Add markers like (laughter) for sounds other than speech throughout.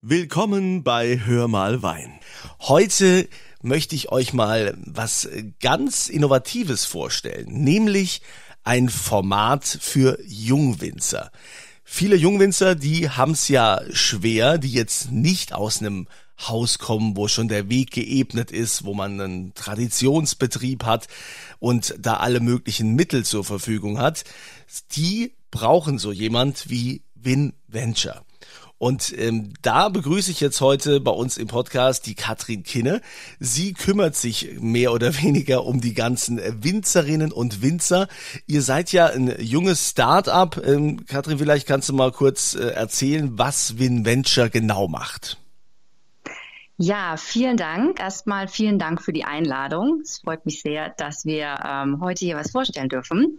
Willkommen bei Hör mal Wein. Heute möchte ich euch mal was ganz Innovatives vorstellen, nämlich ein Format für Jungwinzer. Viele Jungwinzer, die haben es ja schwer, die jetzt nicht aus einem Haus kommen, wo schon der Weg geebnet ist, wo man einen Traditionsbetrieb hat und da alle möglichen Mittel zur Verfügung hat. Die brauchen so jemand wie Win Venture. Und ähm, da begrüße ich jetzt heute bei uns im Podcast die Katrin Kinne. Sie kümmert sich mehr oder (laughs) weniger um die ganzen Winzerinnen und Winzer. Ihr seid ja ein junges Start-up. Ähm, Katrin, vielleicht kannst du mal kurz äh, erzählen, was WinVenture genau macht. Ja, vielen Dank. Erstmal vielen Dank für die Einladung. Es freut mich sehr, dass wir ähm, heute hier was vorstellen dürfen.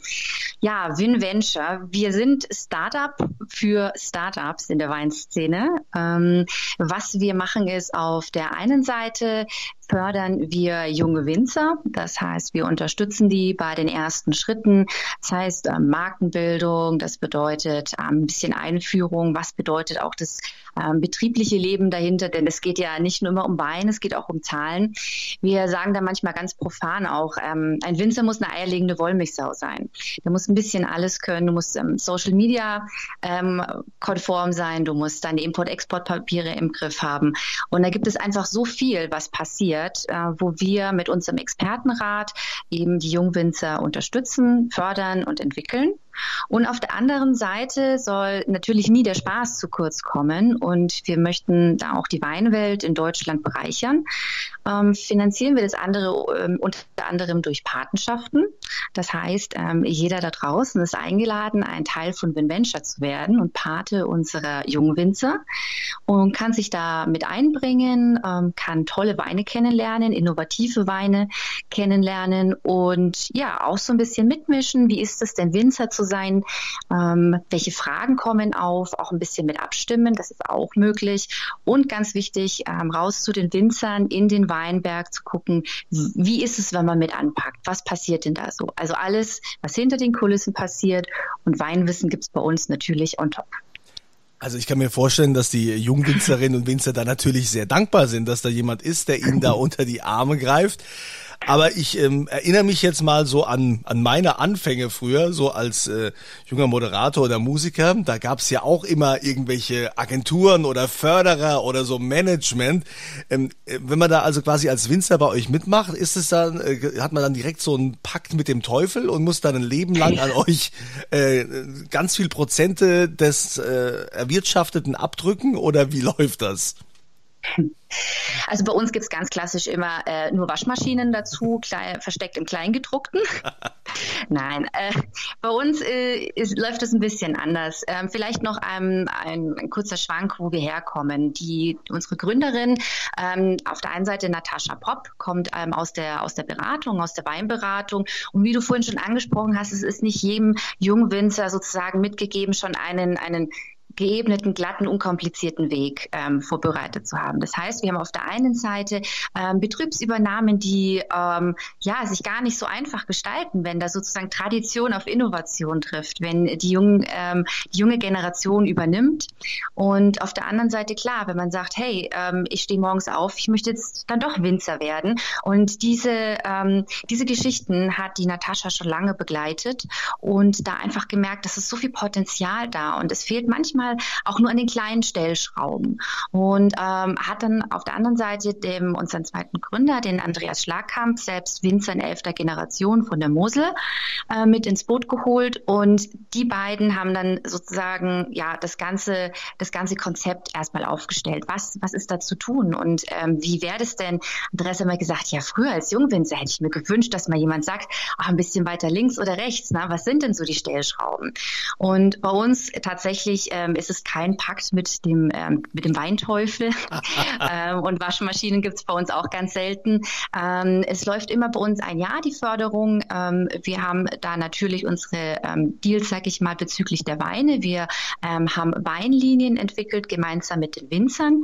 Ja, WinVenture. Wir sind Startup für Startups in der Weinszene. Ähm, was wir machen ist auf der einen Seite fördern wir junge Winzer. Das heißt, wir unterstützen die bei den ersten Schritten. Das heißt, ähm, Markenbildung, das bedeutet ähm, ein bisschen Einführung. Was bedeutet auch das ähm, betriebliche Leben dahinter? Denn es geht ja nicht nur immer um Wein, es geht auch um Zahlen. Wir sagen da manchmal ganz profan auch, ein Winzer muss eine eierlegende Wollmilchsau sein. Der muss ein bisschen alles können. Du musst Social Media konform sein. Du musst deine Import-Export-Papiere im Griff haben. Und da gibt es einfach so viel, was passiert passiert, äh, wo wir mit unserem Expertenrat eben die Jungwinzer unterstützen, fördern und entwickeln. Und auf der anderen Seite soll natürlich nie der Spaß zu kurz kommen und wir möchten da auch die Weinwelt in Deutschland bereichern. Ähm, finanzieren wir das andere ähm, unter anderem durch Patenschaften. Das heißt, ähm, jeder da draußen ist eingeladen, ein Teil von WinVenture zu werden und Pate unserer Jungwinzer und kann sich da mit einbringen, ähm, kann tolle Weine kennenlernen, innovative Weine kennenlernen und ja, auch so ein bisschen mitmischen. Wie ist es denn, Winzer zu sein? Ähm, welche Fragen kommen auf? Auch ein bisschen mit abstimmen, das ist auch möglich. Und ganz wichtig, raus zu den Winzern in den Weinberg zu gucken, wie ist es, wenn man mit anpackt? Was passiert denn da so? Also alles, was hinter den Kulissen passiert und Weinwissen gibt es bei uns natürlich on top. Also ich kann mir vorstellen, dass die Jungwinzerinnen und Winzer da natürlich sehr dankbar sind, dass da jemand ist, der ihnen da (laughs) unter die Arme greift. Aber ich ähm, erinnere mich jetzt mal so an, an meine Anfänge früher, so als äh, junger Moderator oder Musiker. Da gab es ja auch immer irgendwelche Agenturen oder Förderer oder so Management. Ähm, äh, wenn man da also quasi als Winzer bei euch mitmacht, ist es dann, äh, hat man dann direkt so einen Pakt mit dem Teufel und muss dann ein Leben lang an (laughs) euch äh, ganz viel Prozente des äh, Erwirtschafteten abdrücken oder wie (laughs) läuft das? (laughs) Also bei uns gibt es ganz klassisch immer äh, nur Waschmaschinen dazu, klein, versteckt im Kleingedruckten. (laughs) Nein, äh, bei uns äh, ist, läuft es ein bisschen anders. Ähm, vielleicht noch ein, ein, ein, kurzer Schwank, wo wir herkommen. Die, unsere Gründerin, ähm, auf der einen Seite Natascha Popp, kommt ähm, aus, der, aus der Beratung, aus der Weinberatung. Und wie du vorhin schon angesprochen hast, es ist nicht jedem Jungwinzer sozusagen mitgegeben, schon einen, einen geebneten, glatten, unkomplizierten Weg ähm, vorbereitet zu haben. Das heißt, wir haben auf der einen Seite ähm, Betriebsübernahmen, die ähm, ja sich gar nicht so einfach gestalten, wenn da sozusagen Tradition auf Innovation trifft, wenn die, jungen, ähm, die junge Generation übernimmt. Und auf der anderen Seite klar, wenn man sagt, hey, ähm, ich stehe morgens auf, ich möchte jetzt dann doch Winzer werden. Und diese, ähm, diese Geschichten hat die Natascha schon lange begleitet und da einfach gemerkt, dass es so viel Potenzial da und es fehlt manchmal manchmal auch nur an den kleinen Stellschrauben. Und ähm, hat dann auf der anderen Seite dem, unseren zweiten Gründer, den Andreas Schlagkamp, selbst Winzer in elfter Generation von der Mosel, äh, mit ins Boot geholt. Und die beiden haben dann sozusagen ja das ganze, das ganze Konzept erstmal aufgestellt. Was, was ist da zu tun? Und ähm, wie wäre das denn? Andreas hat mal gesagt, ja, früher als Jungwinzer hätte ich mir gewünscht, dass mal jemand sagt, ach, ein bisschen weiter links oder rechts, na, was sind denn so die Stellschrauben? Und bei uns tatsächlich ähm, ist es kein Pakt mit dem, ähm, mit dem Weinteufel. (laughs) ähm, und Waschmaschinen gibt es bei uns auch ganz selten. Ähm, es läuft immer bei uns ein Jahr die Förderung. Ähm, wir haben da natürlich unsere ähm, Deals, sag ich mal, bezüglich der Weine. Wir ähm, haben Weinlinien entwickelt, gemeinsam mit den Winzern.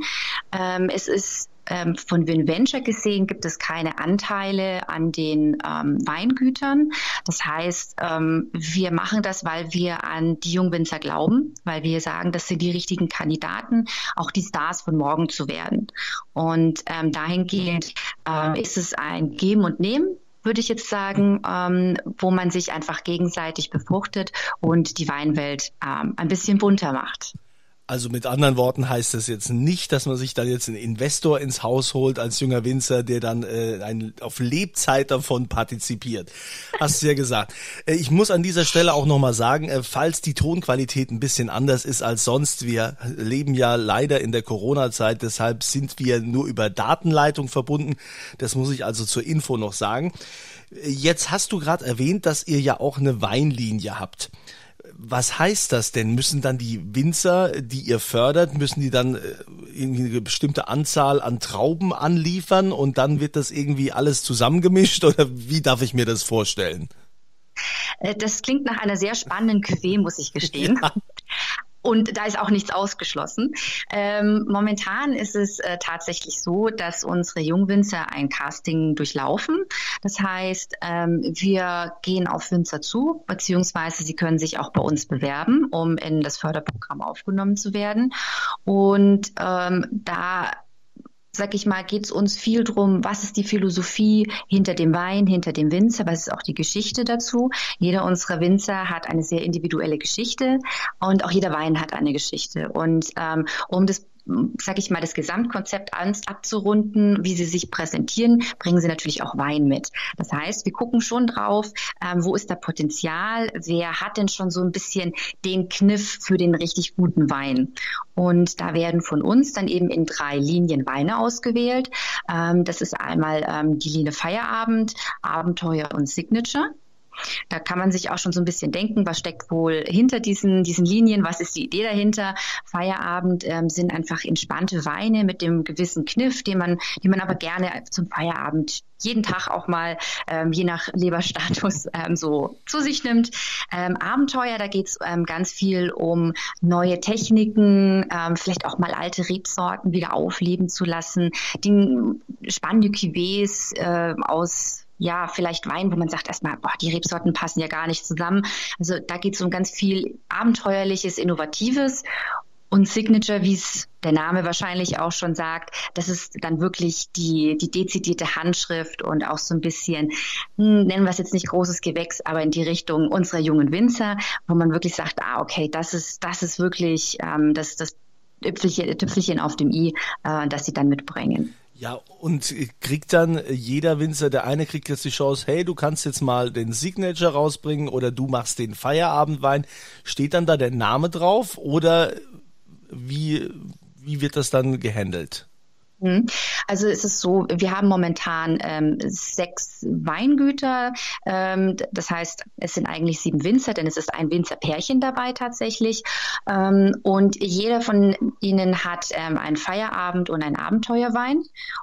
es ist ähm, von VinVenture gesehen gibt es keine Anteile an den ähm, Weingütern. Das heißt, ähm, wir machen das, weil wir an die Jungwinzer glauben, weil wir sagen, das sind die richtigen Kandidaten, auch die Stars von morgen zu werden. Und ähm, dahingehend äh, ist es ein Geben und Nehmen würde ich jetzt sagen, ähm, wo man sich einfach gegenseitig befruchtet und die Weinwelt ähm, ein bisschen bunter macht. Also mit anderen Worten heißt das jetzt nicht, dass man sich dann jetzt einen Investor ins Haus holt als junger Winzer, der dann äh, ein, auf Lebzeit davon partizipiert. Hast du ja gesagt. Äh, ich muss an dieser Stelle auch nochmal sagen, äh, falls die Tonqualität ein bisschen anders ist als sonst, wir leben ja leider in der Corona-Zeit, deshalb sind wir nur über Datenleitung verbunden. Das muss ich also zur Info noch sagen. Äh, jetzt hast du gerade erwähnt, dass ihr ja auch eine Weinlinie habt was heißt das denn? Müssen dann die Winzer, die ihr fördert, müssen die dann äh, irgendwie eine bestimmte Anzahl an Trauben anliefern und dann wird das irgendwie alles zusammengemischt oder wie darf ich mir das vorstellen? Äh, das klingt nach einer sehr spannenden Cuvée, muss ich gestehen. (laughs) Ja. Und da ist auch nichts ausgeschlossen. Ähm, momentan ist es äh, tatsächlich so, dass unsere Jungwinzer ein Casting durchlaufen. Das heißt, ähm, wir gehen auf Winzer zu, beziehungsweise sie können sich auch bei uns bewerben, um in das Förderprogramm aufgenommen zu werden. Und ähm, da sag ich mal, geht es uns viel drum, was ist die Philosophie hinter dem Wein, hinter dem Winzer, was ist auch die Geschichte dazu. Jeder unserer Winzer hat eine sehr individuelle Geschichte und auch jeder Wein hat eine Geschichte. Und ähm, um das sage ich mal, das Gesamtkonzept abzurunden, wie sie sich präsentieren, bringen sie natürlich auch Wein mit. Das heißt, wir gucken schon drauf, ähm, wo ist da Potenzial, wer hat denn schon so ein bisschen den Kniff für den richtig guten Wein. Und da werden von uns dann eben in drei Linien Weine ausgewählt. Ähm, das ist einmal ähm, die Linie Feierabend, Abenteuer und Signature. Da kann man sich auch schon so ein bisschen denken, was steckt wohl hinter diesen, diesen Linien, was ist die Idee dahinter. Feierabend ähm, sind einfach entspannte Weine mit dem gewissen Kniff, den man, den man aber gerne zum Feierabend jeden Tag auch mal, ähm, je nach Leberstatus, (laughs) ähm, so zu sich nimmt. Ähm, Abenteuer, da geht es ähm, ganz viel um neue Techniken, ähm, vielleicht auch mal alte Rebsorten wieder aufleben zu lassen, die spannende Cuvées äh, aus ja, vielleicht Wein, wo man sagt erstmal, boah, die Rebsorten passen ja gar nicht zusammen. Also da geht es um ganz viel Abenteuerliches, Innovatives. Und Signature, wie es der Name wahrscheinlich auch schon sagt, das ist dann wirklich die, die dezidierte Handschrift und auch so ein bisschen, hm, nennen wir es jetzt nicht großes Gewächs, aber in die Richtung unserer jungen Winzer, wo man wirklich sagt, ah, okay, das ist, das ist wirklich ähm, das, das Tüpfelchen auf dem i, äh, das sie dann mitbringen. Ja, und kriegt dann jeder Winzer, der eine kriegt jetzt die Chance, hey, du kannst jetzt mal den Signature rausbringen oder du machst den Feierabendwein. Steht dann da der Name drauf oder wie, wie wird das dann gehandelt? Mhm. Also es ist so, wir haben momentan ähm, sechs Weingüter. Ähm, das heißt, es sind eigentlich sieben Winzer, denn es ist ein Winzerpärchen dabei tatsächlich. Ähm, und jeder von ihnen hat ähm, einen Feierabend und einen Abenteuerwein.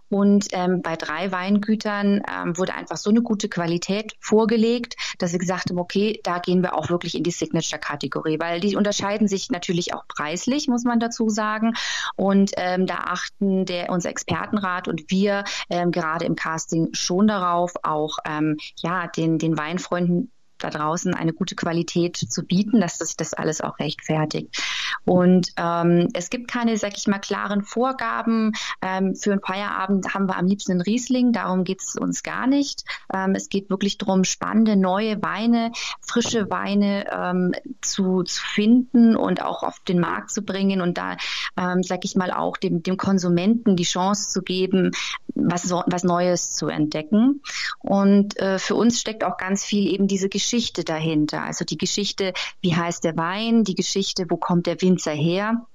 Und ähm, bei drei Weingütern ähm, wurde einfach so eine gute Qualität vorgelegt, dass wir gesagt haben, okay, da gehen wir auch wirklich in die Signature-Kategorie, weil die unterscheiden sich natürlich auch preislich, muss man dazu sagen. Und da achten der unser Expertenrat und wir ähm, gerade im Casting schon darauf, auch ähm, ja den den Weinfreunden da draußen eine gute Qualität zu bieten, dass sich das alles auch rechtfertigt. Und ähm, es gibt keine, sag ich mal, klaren Vorgaben. Ähm, für einen Feierabend haben wir am liebsten einen Riesling, darum geht es uns gar nicht. Ähm, es geht wirklich darum, spannende neue Weine, frische Weine ähm, zu, zu finden und auch auf den Markt zu bringen und da, ähm, sag ich mal, auch dem, dem Konsumenten die Chance zu geben, was, was Neues zu entdecken. Und äh, für uns steckt auch ganz viel eben diese Geschichte dahinter. Also die Geschichte, wie heißt der Wein, die Geschichte, wo kommt der Winzer her.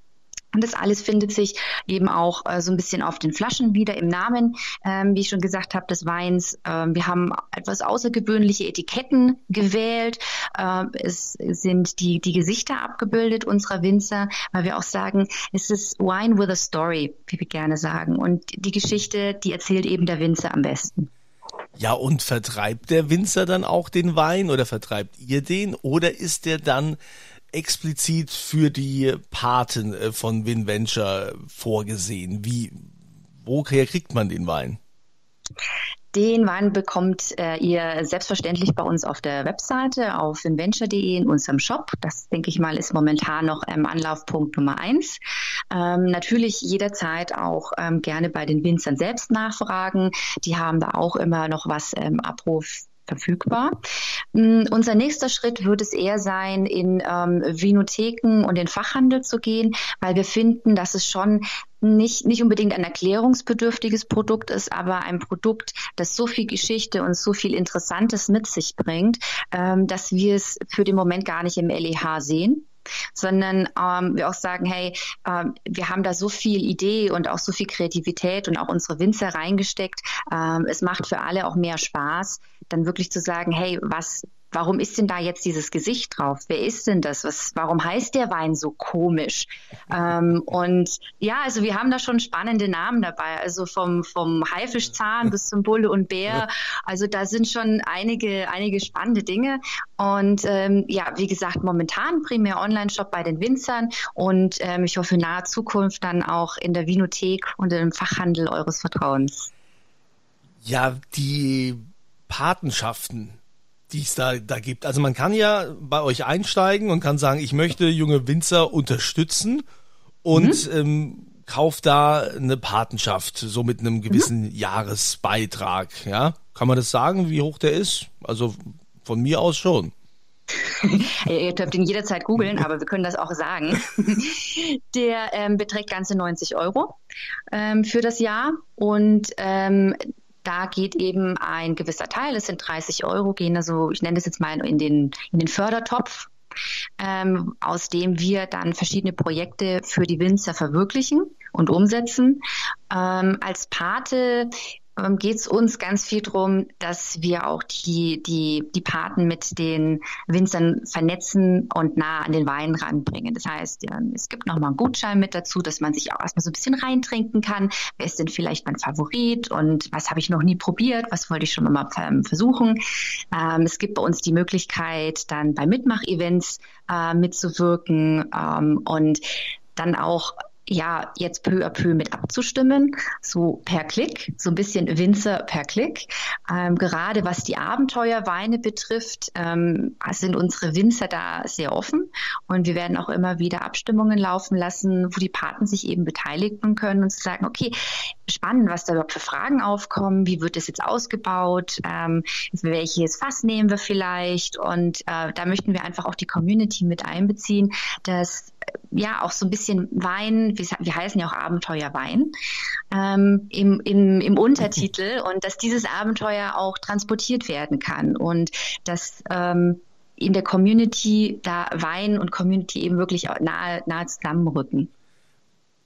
Und das alles findet sich eben auch äh, so ein bisschen auf den Flaschen wieder im Namen, ähm, wie ich schon gesagt habe, des Weins. Ähm, wir haben etwas außergewöhnliche Etiketten gewählt. Ähm, es sind die, die Gesichter abgebildet unserer Winzer, weil wir auch sagen, es ist Wine with a Story, wie wir gerne sagen. Und die Geschichte, die erzählt eben der Winzer am besten. Ja, und vertreibt der Winzer dann auch den Wein oder vertreibt ihr den? Oder ist der dann explizit für die Paten äh, von WinVenture vorgesehen? Wie, woher kriegt man den Wein? Den Wein bekommt äh, ihr selbstverständlich bei uns auf der Webseite auf inventure.de in unserem Shop. Das, denke ich mal, ist momentan noch ähm, Anlaufpunkt Nummer eins. Ähm, natürlich jederzeit auch ähm, gerne bei den Winzern selbst nachfragen. Die haben da auch immer noch was ähm, Abruf verfügbar. Mm, unser nächster Schritt wird es eher sein, in ähm, Vinotheken und den Fachhandel zu gehen, weil wir finden, dass es schon nicht, nicht unbedingt ein erklärungsbedürftiges Produkt ist, aber ein Produkt, das so viel Geschichte und so viel Interessantes mit sich bringt, ähm, dass wir es für den Moment gar nicht im LEH sehen sondern ähm, wir auch sagen, hey, ähm, wir haben da so viel Idee und auch so viel Kreativität und auch unsere Winzer reingesteckt. Ähm, es macht für alle auch mehr Spaß, dann wirklich zu sagen, hey, was warum ist denn da jetzt dieses Gesicht drauf? Wer ist denn das? Was, warum heißt der Wein so komisch? Ähm, und ja, also wir haben da schon spannende Namen dabei, also vom, vom Haifischzahn bis zum Bulle und Bär. Also da sind schon einige, einige spannende Dinge. Und ähm, ja, wie gesagt, momentan primär Online-Shop bei den Winzern und ähm, ich hoffe in naher Zukunft dann auch in der Vinothek und im Fachhandel eures Vertrauens. Ja, die Patenschaften, die es da, da gibt. Also man kann ja bei euch einsteigen und kann sagen, ich möchte junge Winzer unterstützen und mhm. ähm, kauft da eine Patenschaft, so mit einem gewissen mhm. Jahresbeitrag. Ja, kann man das sagen, wie hoch der ist? Also von mir aus schon. (laughs) Ihr dürft ihn jederzeit googeln, aber wir können das auch sagen. (laughs) Der ähm, beträgt ganze 90 Euro ähm, für das Jahr und ähm, da geht eben ein gewisser Teil, es sind 30 Euro, gehen also, ich nenne das jetzt mal in den, in den Fördertopf, ähm, aus dem wir dann verschiedene Projekte für die Winzer verwirklichen und umsetzen. Ähm, als Pate ähm, geht es uns ganz viel darum, dass wir auch die, die, die Paten mit den Winzern vernetzen und nah an den Wein ranbringen. Das heißt, es gibt nochmal einen Gutschein mit dazu, dass man sich auch erstmal so ein bisschen reintrinken kann. Wer ist denn vielleicht mein Favorit und was habe ich noch nie probiert? Was wollte ich schon mal ähm, versuchen? Ähm, es gibt bei uns die Möglichkeit, dann bei Mitmach-Events äh, mitzuwirken ähm, und dann auch ja jetzt peu à peu mit abzustimmen, so per Klick, so ein bisschen Winzer per Klick. Ähm, gerade was die Abenteuerweine betrifft, ähm, sind unsere Winzer da sehr offen und wir werden auch immer wieder Abstimmungen laufen lassen, wo die Paten sich eben beteiligen können und sagen, okay, spannend, was da überhaupt für Fragen aufkommen, wie wird das jetzt ausgebaut, ähm, welches Fass nehmen wir vielleicht? Und äh, da möchten wir einfach auch die Community mit einbeziehen, dass ja auch so ein bisschen Wein, wir, wir heißen ja auch Abenteuerwein, ähm, im, im, im Untertitel (laughs) und dass dieses Abenteuer auch transportiert werden kann und dass ähm, in der Community da Wein und Community eben wirklich nahe, nahe zusammenrücken.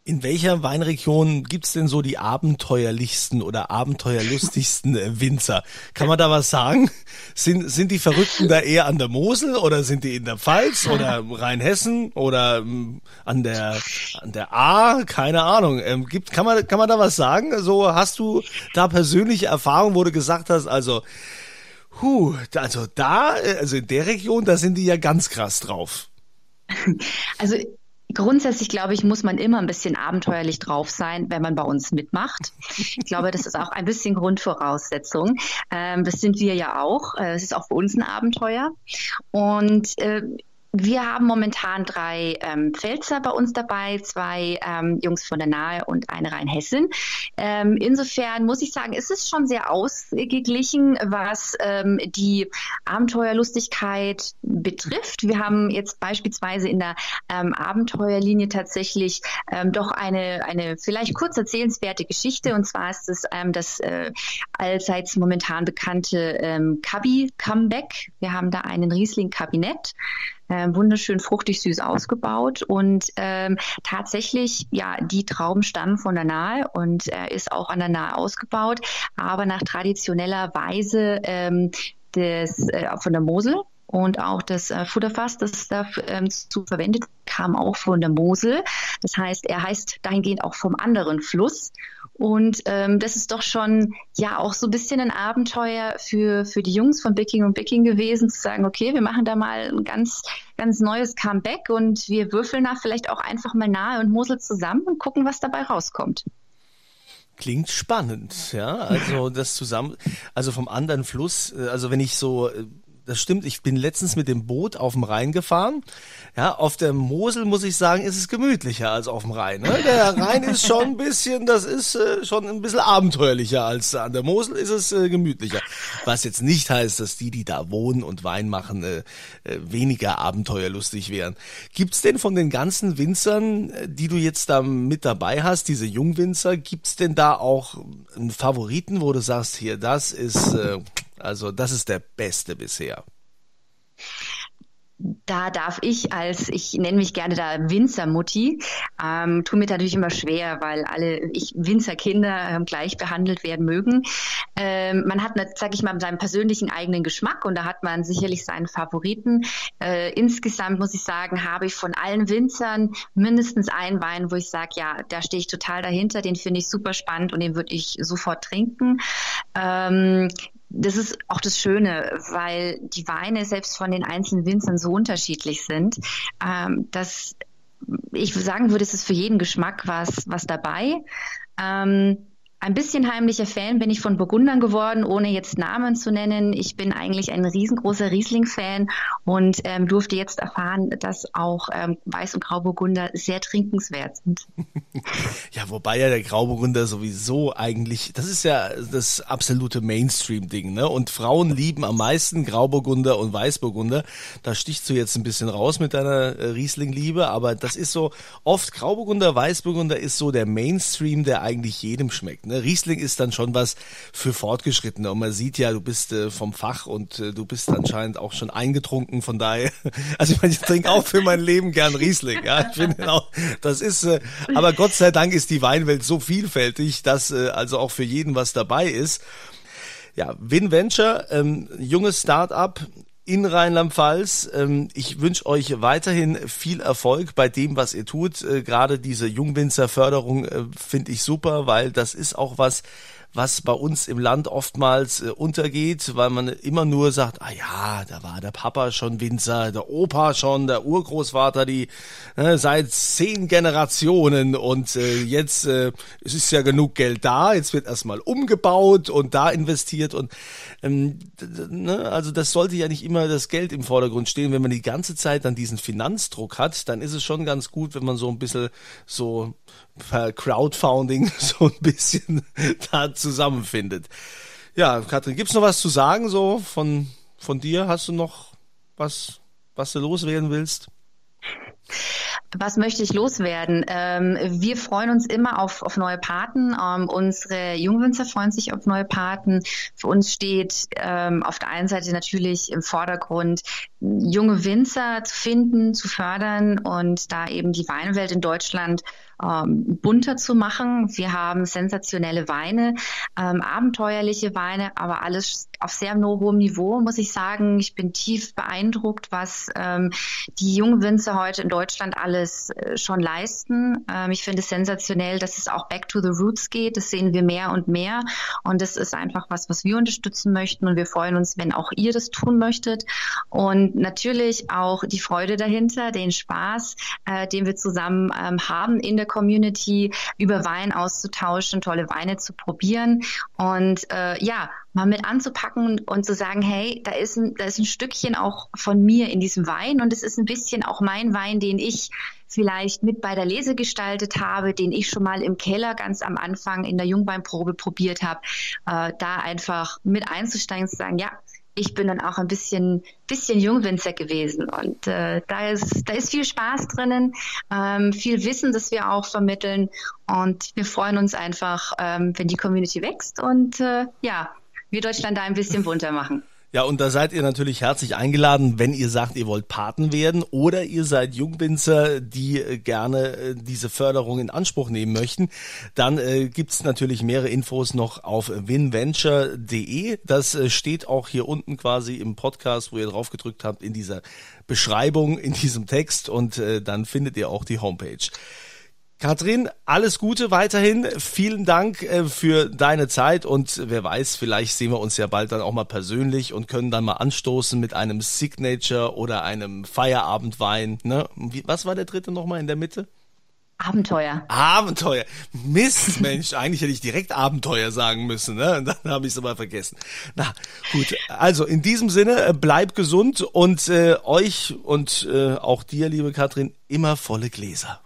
In welcher Weinregion gibt's denn so die abenteuerlichsten oder abenteuerlustigsten äh, Winzer? Kann man da was sagen? Sind, sind die Verrückten da eher an der Mosel oder sind die in der Pfalz oder Rheinhessen oder ähm, an der an der A? Keine Ahnung. Ähm, gibt, kann, man, kann man da was sagen? So hast du da persönliche Erfahrung, wo du gesagt hast, also, hu, also da, äh, also in der Region, da sind die ja ganz krass drauf. Also Grundsätzlich, glaube ich, muss man immer ein bisschen abenteuerlich drauf sein, wenn man bei uns mitmacht. Ich glaube, das ist auch ein bisschen Grundvoraussetzung. Ähm, das sind wir ja auch. Äh, es ist auch für uns ein Abenteuer. Und äh, wir haben momentan drei ähm, Pfälzer bei uns dabei, zwei ähm, Jungs von der Nahe und eine Rheinhessin. Ähm, insofern muss ich sagen, ist es schon sehr ausgeglichen, was ähm, die Abenteuerlustigkeit betrifft. Wir haben jetzt beispielsweise in der ähm, Abenteuerlinie tatsächlich ähm, doch eine, eine vielleicht kurz erzählenswerte Geschichte. Und zwar ist es ähm, das äh, allseits momentan bekannte ähm, Kabi-Comeback. Wir haben da einen Riesling-Kabinett äh, wunderschön fruchtig süß ausgebaut. Und ähm, tatsächlich, ja, die Trauben stammen von der Nahe und äh, ist auch an der Nahe ausgebaut, aber nach traditioneller Weise ähm, des, äh, von der Mosel und auch das äh, Futterfass, das dazu ähm, verwendet kam auch von der Mosel. Das heißt, er heißt dahingehend auch vom anderen Fluss. Und ähm, das ist doch schon ja auch so ein bisschen ein Abenteuer für, für die Jungs von Bicking und Bicking gewesen, zu sagen, okay, wir machen da mal ein ganz, ganz neues Comeback und wir würfeln da vielleicht auch einfach mal nahe und Mosel zusammen und gucken, was dabei rauskommt. Klingt spannend, ja. Also das zusammen, also vom anderen Fluss, äh, also wenn ich so äh, das stimmt. Ich bin letztens mit dem Boot auf dem Rhein gefahren. Ja, auf der Mosel muss ich sagen, ist es gemütlicher als auf dem Rhein. Ne? Der Rhein ist schon ein bisschen, das ist äh, schon ein bisschen abenteuerlicher als an der Mosel ist es äh, gemütlicher. Was jetzt nicht heißt, dass die, die da wohnen und Wein machen, äh, äh, weniger abenteuerlustig wären. Gibt's denn von den ganzen Winzern, äh, die du jetzt da mit dabei hast, diese Jungwinzer, gibt's denn da auch einen Favoriten, wo du sagst, hier, das ist äh, also das ist der beste bisher. Da darf ich als, ich nenne mich gerne da Winzermutti, ähm, tue mir natürlich immer schwer, weil alle ich Winzerkinder ähm, gleich behandelt werden mögen. Ähm, man hat, sage ich mal, seinen persönlichen eigenen Geschmack und da hat man sicherlich seinen Favoriten. Äh, insgesamt muss ich sagen, habe ich von allen Winzern mindestens einen Wein, wo ich sage, ja, da stehe ich total dahinter, den finde ich super spannend und den würde ich sofort trinken. Ähm, das ist auch das Schöne, weil die Weine selbst von den einzelnen Winzern so unterschiedlich sind, ähm, dass ich sagen würde, es ist für jeden Geschmack was, was dabei. Ähm, ein bisschen heimlicher Fan bin ich von Burgundern geworden, ohne jetzt Namen zu nennen. Ich bin eigentlich ein riesengroßer Riesling-Fan und ähm, durfte jetzt erfahren, dass auch ähm, Weiß- und Grauburgunder sehr trinkenswert sind. (laughs) Ja, wobei ja der Grauburgunder sowieso eigentlich, das ist ja das absolute Mainstream-Ding, ne? Und Frauen lieben am meisten Grauburgunder und Weißburgunder. Da stichst du jetzt ein bisschen raus mit deiner äh, Riesling-Liebe, aber das ist so, oft Grauburgunder, Weißburgunder ist so der Mainstream, der eigentlich jedem schmeckt. Ne? Ne? Riesling ist dann schon was für Fortgeschrittene und man sieht ja, du bist äh, vom Fach und äh, du bist anscheinend auch schon eingetrunken, von daher, (laughs) also ich meine, ich trinke auch für mein Leben gern Riesling, ja, ich finde auch, das ist, äh, aber Gott sei Dank ist die Weinwelt so vielfältig, dass äh, also auch für jeden was dabei ist. Ja, WinVenture, ähm, junges Start-up, in Rheinland-Pfalz. Ähm, ich wünsche euch weiterhin viel Erfolg bei dem, was ihr tut. Äh, gerade diese Jungwinzerförderung äh, finde ich super, weil das ist auch was, was bei uns im Land oftmals äh, untergeht, weil man immer nur sagt, ah ja, da war der Papa schon Winzer, der Opa schon, der Urgroßvater, die äh, seit zehn Generationen. Und äh, jetzt äh, es ist ja genug Geld da, jetzt wird erstmal umgebaut und da investiert. Und ähm, ne, also das sollte ja nicht immer das Geld im Vordergrund stehen, wenn man die ganze Zeit dann diesen Finanzdruck hat, dann ist es schon ganz gut, wenn man so ein bisschen so per Crowdfunding (laughs) so ein bisschen da zusammenfindet. Ja, Katrin, gibt's noch was zu sagen so von, von dir? Hast du noch was, was du loswerden willst? Was möchte ich loswerden? Ähm, wir freuen uns immer auf, auf neue Paten. Ähm, unsere Jungwinzer freuen sich auf neue Paten. Für uns steht ähm, auf der einen Seite natürlich im Vordergrund, junge Winzer zu finden, zu fördern und da eben die Weinwelt in Deutschland ähm, bunter zu machen. Wir haben sensationelle Weine, ähm, abenteuerliche Weine, aber alles auf sehr hohem Niveau, muss ich sagen. Ich bin tief beeindruckt, was ähm, die jungen Winzer heute in Deutschland alles äh, schon leisten. Ähm, ich finde es sensationell, dass es auch back to the roots geht. Das sehen wir mehr und mehr. Und das ist einfach was, was wir unterstützen möchten. Und wir freuen uns, wenn auch ihr das tun möchtet. Und natürlich auch die Freude dahinter, den Spaß, äh, den wir zusammen ähm, haben in der Community, über Wein auszutauschen, tolle Weine zu probieren und äh, ja, mal mit anzupacken und zu sagen, hey, da ist ein, da ist ein Stückchen auch von mir in diesem Wein und es ist ein bisschen auch mein Wein, den ich vielleicht mit bei der Lese gestaltet habe, den ich schon mal im Keller ganz am Anfang in der Jungweinprobe probiert habe, äh, da einfach mit einzusteigen und zu sagen, ja, ich bin dann auch ein bisschen, bisschen Jungwinzer gewesen und äh, da ist, da ist viel Spaß drinnen, ähm, viel Wissen, das wir auch vermitteln und wir freuen uns einfach, ähm, wenn die Community wächst und äh, ja, wir Deutschland da ein bisschen bunter machen. Ja, und da seid ihr natürlich herzlich eingeladen, wenn ihr sagt, ihr wollt Paten werden oder ihr seid Jungwinzer, die äh, gerne äh, diese Förderung in Anspruch nehmen möchten. Dann äh, gibt's natürlich mehrere Infos noch auf winventure.de. Das äh, steht auch hier unten quasi im Podcast, wo ihr drauf gedrückt habt, in dieser Beschreibung, in diesem Text und äh, dann findet ihr auch die Homepage. Katrin, alles Gute weiterhin. Vielen Dank äh, für deine Zeit und wer weiß, vielleicht sehen wir uns ja bald dann auch mal persönlich und können dann mal anstoßen mit einem Signature oder einem Feierabendwein. Ne? Was war der dritte nochmal in der Mitte? Abenteuer. Abenteuer. Mist, Mensch, (laughs) eigentlich hätte ich direkt Abenteuer sagen müssen, ne? Und (laughs) dann habe ich es aber vergessen. Na, gut. Also in diesem Sinne, äh, bleib gesund und äh, euch und äh, auch dir, liebe Katrin, immer volle Gläser.